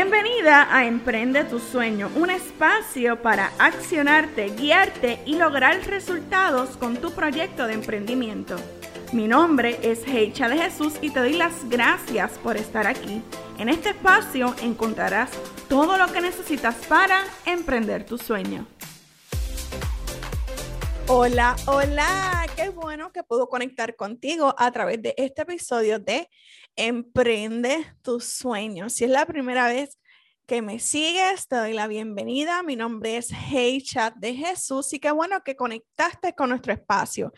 Bienvenida a Emprende tu Sueño, un espacio para accionarte, guiarte y lograr resultados con tu proyecto de emprendimiento. Mi nombre es Heicha de Jesús y te doy las gracias por estar aquí. En este espacio encontrarás todo lo que necesitas para emprender tu sueño. Hola, hola, qué bueno que puedo conectar contigo a través de este episodio de Emprende tus sueños. Si es la primera vez que me sigues, te doy la bienvenida. Mi nombre es Hey Chat de Jesús y qué bueno que conectaste con nuestro espacio,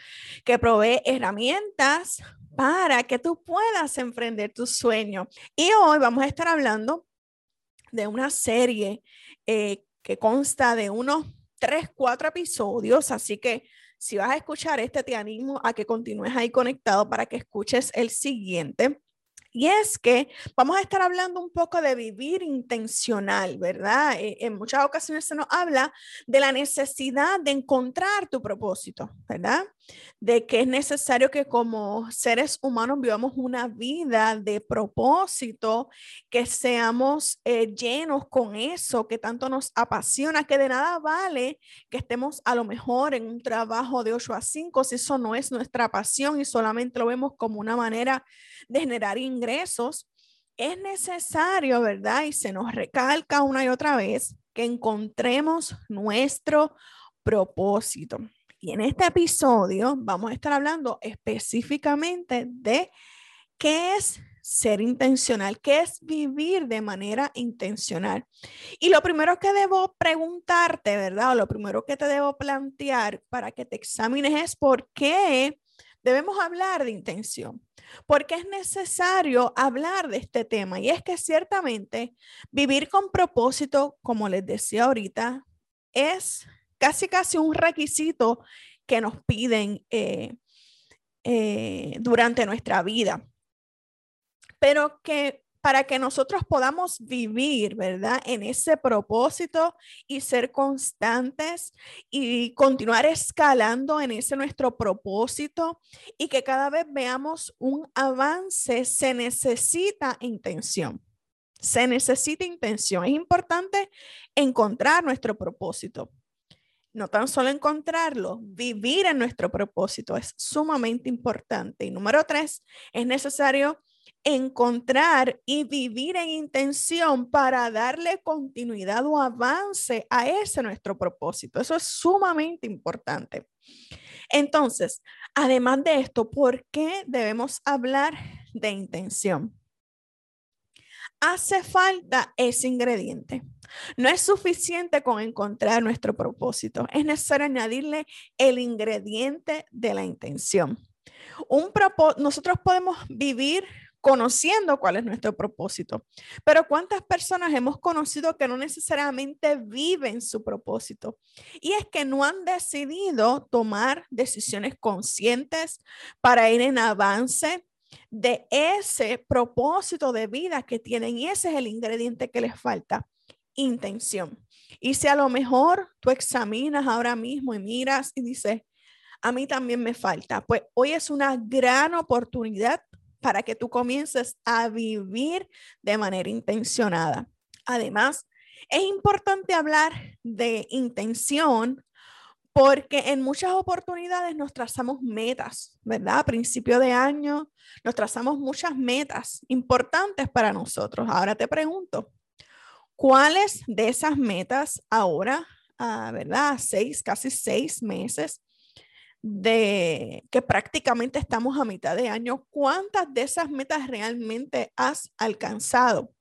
que provee herramientas para que tú puedas emprender tus sueños. Y hoy vamos a estar hablando de una serie eh, que consta de unos tres, cuatro episodios, así que si vas a escuchar este, te animo a que continúes ahí conectado para que escuches el siguiente. Y es que vamos a estar hablando un poco de vivir intencional, ¿verdad? Eh, en muchas ocasiones se nos habla de la necesidad de encontrar tu propósito, ¿verdad? De que es necesario que como seres humanos vivamos una vida de propósito, que seamos eh, llenos con eso que tanto nos apasiona, que de nada vale que estemos a lo mejor en un trabajo de 8 a 5 si eso no es nuestra pasión y solamente lo vemos como una manera de generar ingresos, es necesario, ¿verdad? Y se nos recalca una y otra vez que encontremos nuestro propósito. Y en este episodio vamos a estar hablando específicamente de qué es ser intencional, qué es vivir de manera intencional. Y lo primero que debo preguntarte, ¿verdad? O lo primero que te debo plantear para que te examines es por qué debemos hablar de intención porque es necesario hablar de este tema. Y es que ciertamente vivir con propósito, como les decía ahorita, es casi casi un requisito que nos piden eh, eh, durante nuestra vida. Pero que para que nosotros podamos vivir, ¿verdad? En ese propósito y ser constantes y continuar escalando en ese nuestro propósito y que cada vez veamos un avance, se necesita intención. Se necesita intención. Es importante encontrar nuestro propósito. No tan solo encontrarlo, vivir en nuestro propósito es sumamente importante. Y número tres, es necesario encontrar y vivir en intención para darle continuidad o avance a ese nuestro propósito. Eso es sumamente importante. Entonces, además de esto, ¿por qué debemos hablar de intención? Hace falta ese ingrediente. No es suficiente con encontrar nuestro propósito, es necesario añadirle el ingrediente de la intención. Un nosotros podemos vivir conociendo cuál es nuestro propósito. Pero ¿cuántas personas hemos conocido que no necesariamente viven su propósito? Y es que no han decidido tomar decisiones conscientes para ir en avance de ese propósito de vida que tienen. Y ese es el ingrediente que les falta, intención. Y si a lo mejor tú examinas ahora mismo y miras y dices, a mí también me falta, pues hoy es una gran oportunidad para que tú comiences a vivir de manera intencionada. Además, es importante hablar de intención porque en muchas oportunidades nos trazamos metas, ¿verdad? A principio de año nos trazamos muchas metas importantes para nosotros. Ahora te pregunto, ¿cuáles de esas metas ahora, ah, ¿verdad? Seis, casi seis meses, de que prácticamente estamos a mitad de año, ¿cuántas de esas metas realmente has alcanzado?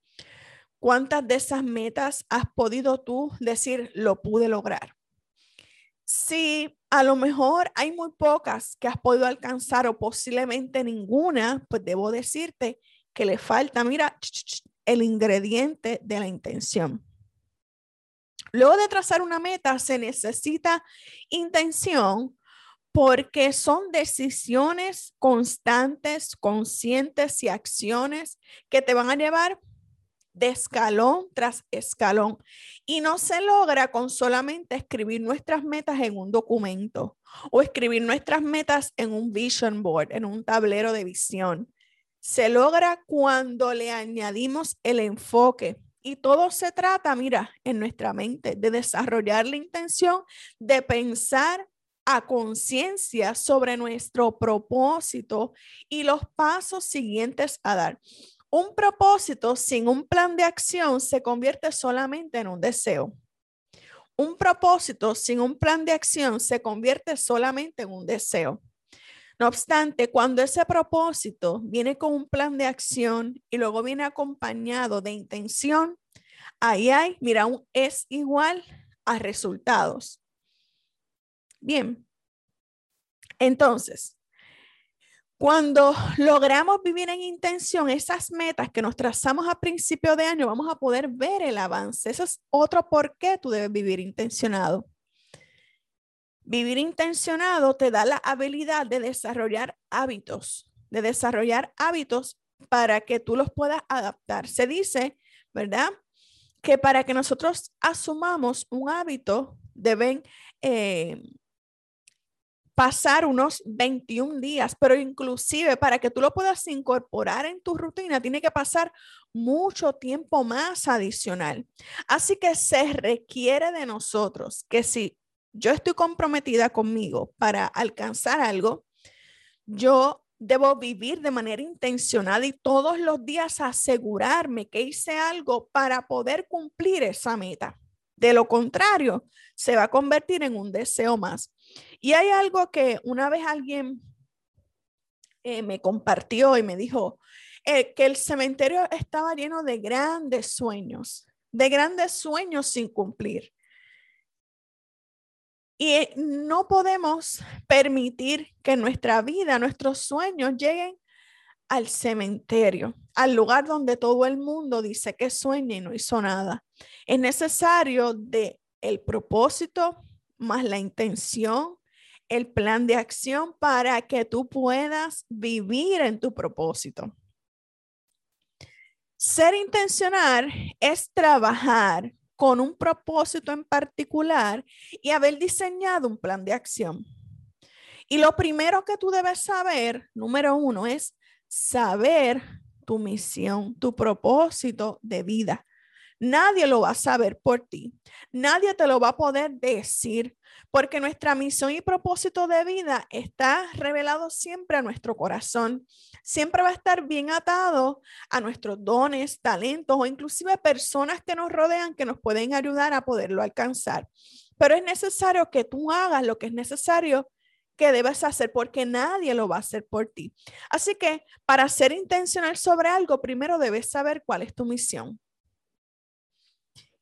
¿Cuántas de esas metas has podido tú decir lo pude lograr? Si a lo mejor hay muy pocas que has podido alcanzar o posiblemente ninguna, pues debo decirte que le falta, mira, el ingrediente de la intención. Luego de trazar una meta, se necesita intención porque son decisiones constantes, conscientes y acciones que te van a llevar de escalón tras escalón. Y no se logra con solamente escribir nuestras metas en un documento o escribir nuestras metas en un vision board, en un tablero de visión. Se logra cuando le añadimos el enfoque, Y todo se trata, mira, en nuestra mente, de desarrollar la intención de pensar a conciencia sobre nuestro propósito y los pasos siguientes a dar. Un propósito sin un plan de acción se convierte solamente en un deseo. Un propósito sin un plan de acción se convierte solamente en un deseo. No obstante, cuando ese propósito viene con un plan de acción y luego viene acompañado de intención, ahí hay, mira, un es igual a resultados. Bien, entonces, cuando logramos vivir en intención esas metas que nos trazamos a principio de año, vamos a poder ver el avance. Eso es otro por qué tú debes vivir intencionado. Vivir intencionado te da la habilidad de desarrollar hábitos, de desarrollar hábitos para que tú los puedas adaptar. Se dice, ¿verdad? Que para que nosotros asumamos un hábito, deben eh, pasar unos 21 días, pero inclusive para que tú lo puedas incorporar en tu rutina, tiene que pasar mucho tiempo más adicional. Así que se requiere de nosotros que si yo estoy comprometida conmigo para alcanzar algo, yo debo vivir de manera intencional y todos los días asegurarme que hice algo para poder cumplir esa meta. De lo contrario, se va a convertir en un deseo más. Y hay algo que una vez alguien eh, me compartió y me dijo eh, que el cementerio estaba lleno de grandes sueños, de grandes sueños sin cumplir. Y eh, no podemos permitir que nuestra vida, nuestros sueños lleguen al cementerio, al lugar donde todo el mundo dice que sueña y no hizo nada. Es necesario de el propósito más la intención el plan de acción para que tú puedas vivir en tu propósito. Ser intencional es trabajar con un propósito en particular y haber diseñado un plan de acción. Y lo primero que tú debes saber, número uno, es saber tu misión, tu propósito de vida. Nadie lo va a saber por ti. Nadie te lo va a poder decir porque nuestra misión y propósito de vida está revelado siempre a nuestro corazón. Siempre va a estar bien atado a nuestros dones, talentos o inclusive personas que nos rodean que nos pueden ayudar a poderlo alcanzar. Pero es necesario que tú hagas lo que es necesario que debes hacer porque nadie lo va a hacer por ti. Así que para ser intencional sobre algo, primero debes saber cuál es tu misión.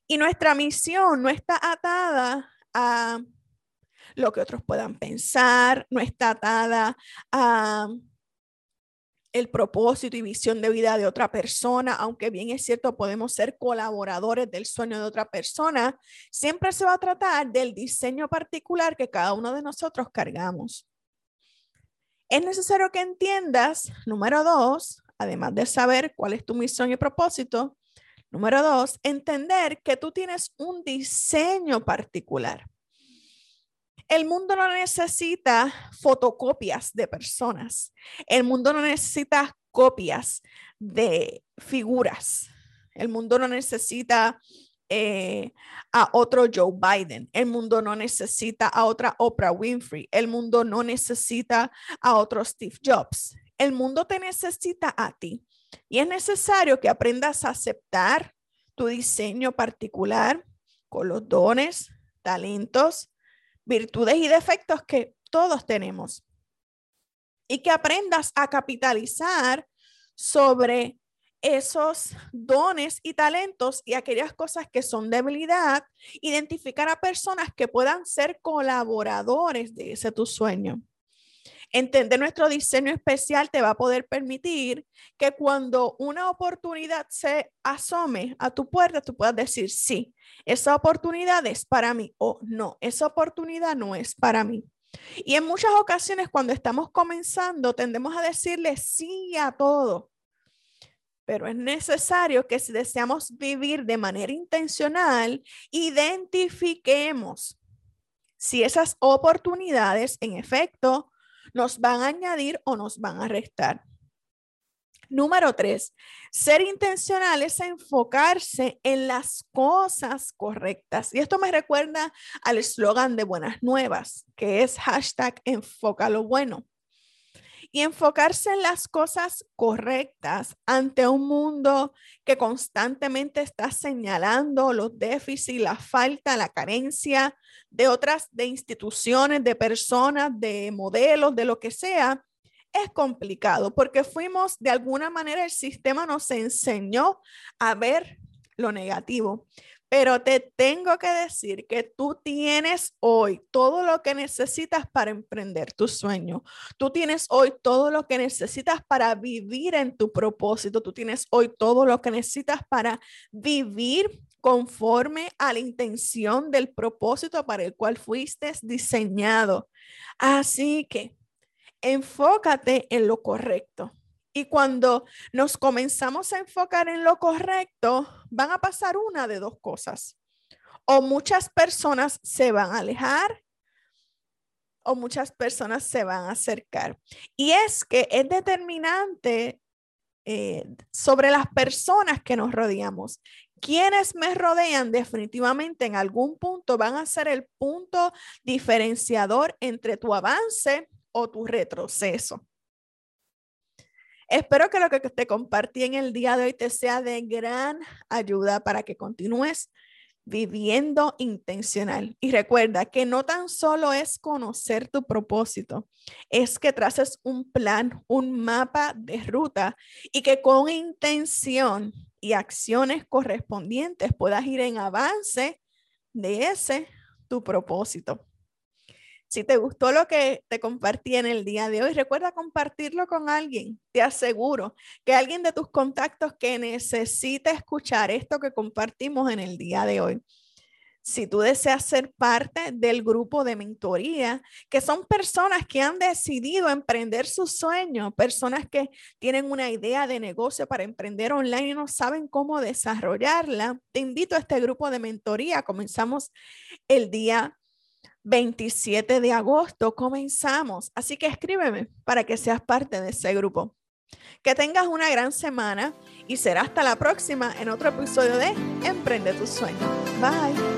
Y nuestra misión no está atada a lo que otros puedan pensar, no está atada a el propósito y visión de vida de otra persona, aunque bien es cierto, podemos ser colaboradores del sueño de otra persona, siempre se va a tratar del diseño particular que cada uno de nosotros cargamos. Es necesario que entiendas, número dos, además de saber cuál es tu misión y propósito, Número dos, entender que tú tienes un diseño particular. El mundo no necesita fotocopias de personas. El mundo no necesita copias de figuras. El mundo no necesita eh, a otro Joe Biden. El mundo no necesita a otra Oprah Winfrey. El mundo no necesita a otro Steve Jobs. El mundo te necesita a ti. Y es necesario que aprendas a aceptar tu diseño particular con los dones, talentos, virtudes y defectos que todos tenemos. Y que aprendas a capitalizar sobre esos dones y talentos y aquellas cosas que son debilidad, identificar a personas que puedan ser colaboradores de ese tu sueño. Entender nuestro diseño especial te va a poder permitir que cuando una oportunidad se asome a tu puerta, tú puedas decir, sí, esa oportunidad es para mí o no, esa oportunidad no es para mí. Y en muchas ocasiones cuando estamos comenzando tendemos a decirle sí a todo. Pero es necesario que si deseamos vivir de manera intencional, identifiquemos si esas oportunidades en efecto nos van a añadir o nos van a restar. Número tres, ser intencional es enfocarse en las cosas correctas. Y esto me recuerda al eslogan de Buenas Nuevas, que es hashtag enfoca lo bueno. Y enfocarse en las cosas correctas ante un mundo que constantemente está señalando los déficits, la falta, la carencia de otras, de instituciones, de personas, de modelos, de lo que sea, es complicado porque fuimos, de alguna manera, el sistema nos enseñó a ver lo negativo. Pero te tengo que decir que tú tienes hoy todo lo que necesitas para emprender tu sueño. Tú tienes hoy todo lo que necesitas para vivir en tu propósito. Tú tienes hoy todo lo que necesitas para vivir conforme a la intención del propósito para el cual fuiste diseñado. Así que enfócate en lo correcto. Y cuando nos comenzamos a enfocar en lo correcto, van a pasar una de dos cosas. O muchas personas se van a alejar o muchas personas se van a acercar. Y es que es determinante eh, sobre las personas que nos rodeamos. Quienes me rodean definitivamente en algún punto van a ser el punto diferenciador entre tu avance o tu retroceso. Espero que lo que te compartí en el día de hoy te sea de gran ayuda para que continúes viviendo intencional. Y recuerda que no tan solo es conocer tu propósito, es que traces un plan, un mapa de ruta y que con intención y acciones correspondientes puedas ir en avance de ese tu propósito. Si te gustó lo que te compartí en el día de hoy, recuerda compartirlo con alguien. Te aseguro que alguien de tus contactos que necesite escuchar esto que compartimos en el día de hoy. Si tú deseas ser parte del grupo de mentoría, que son personas que han decidido emprender su sueño, personas que tienen una idea de negocio para emprender online y no saben cómo desarrollarla, te invito a este grupo de mentoría. Comenzamos el día 27 de agosto comenzamos. Así que escríbeme para que seas parte de ese grupo. Que tengas una gran semana y será hasta la próxima en otro episodio de Emprende tu sueño. Bye.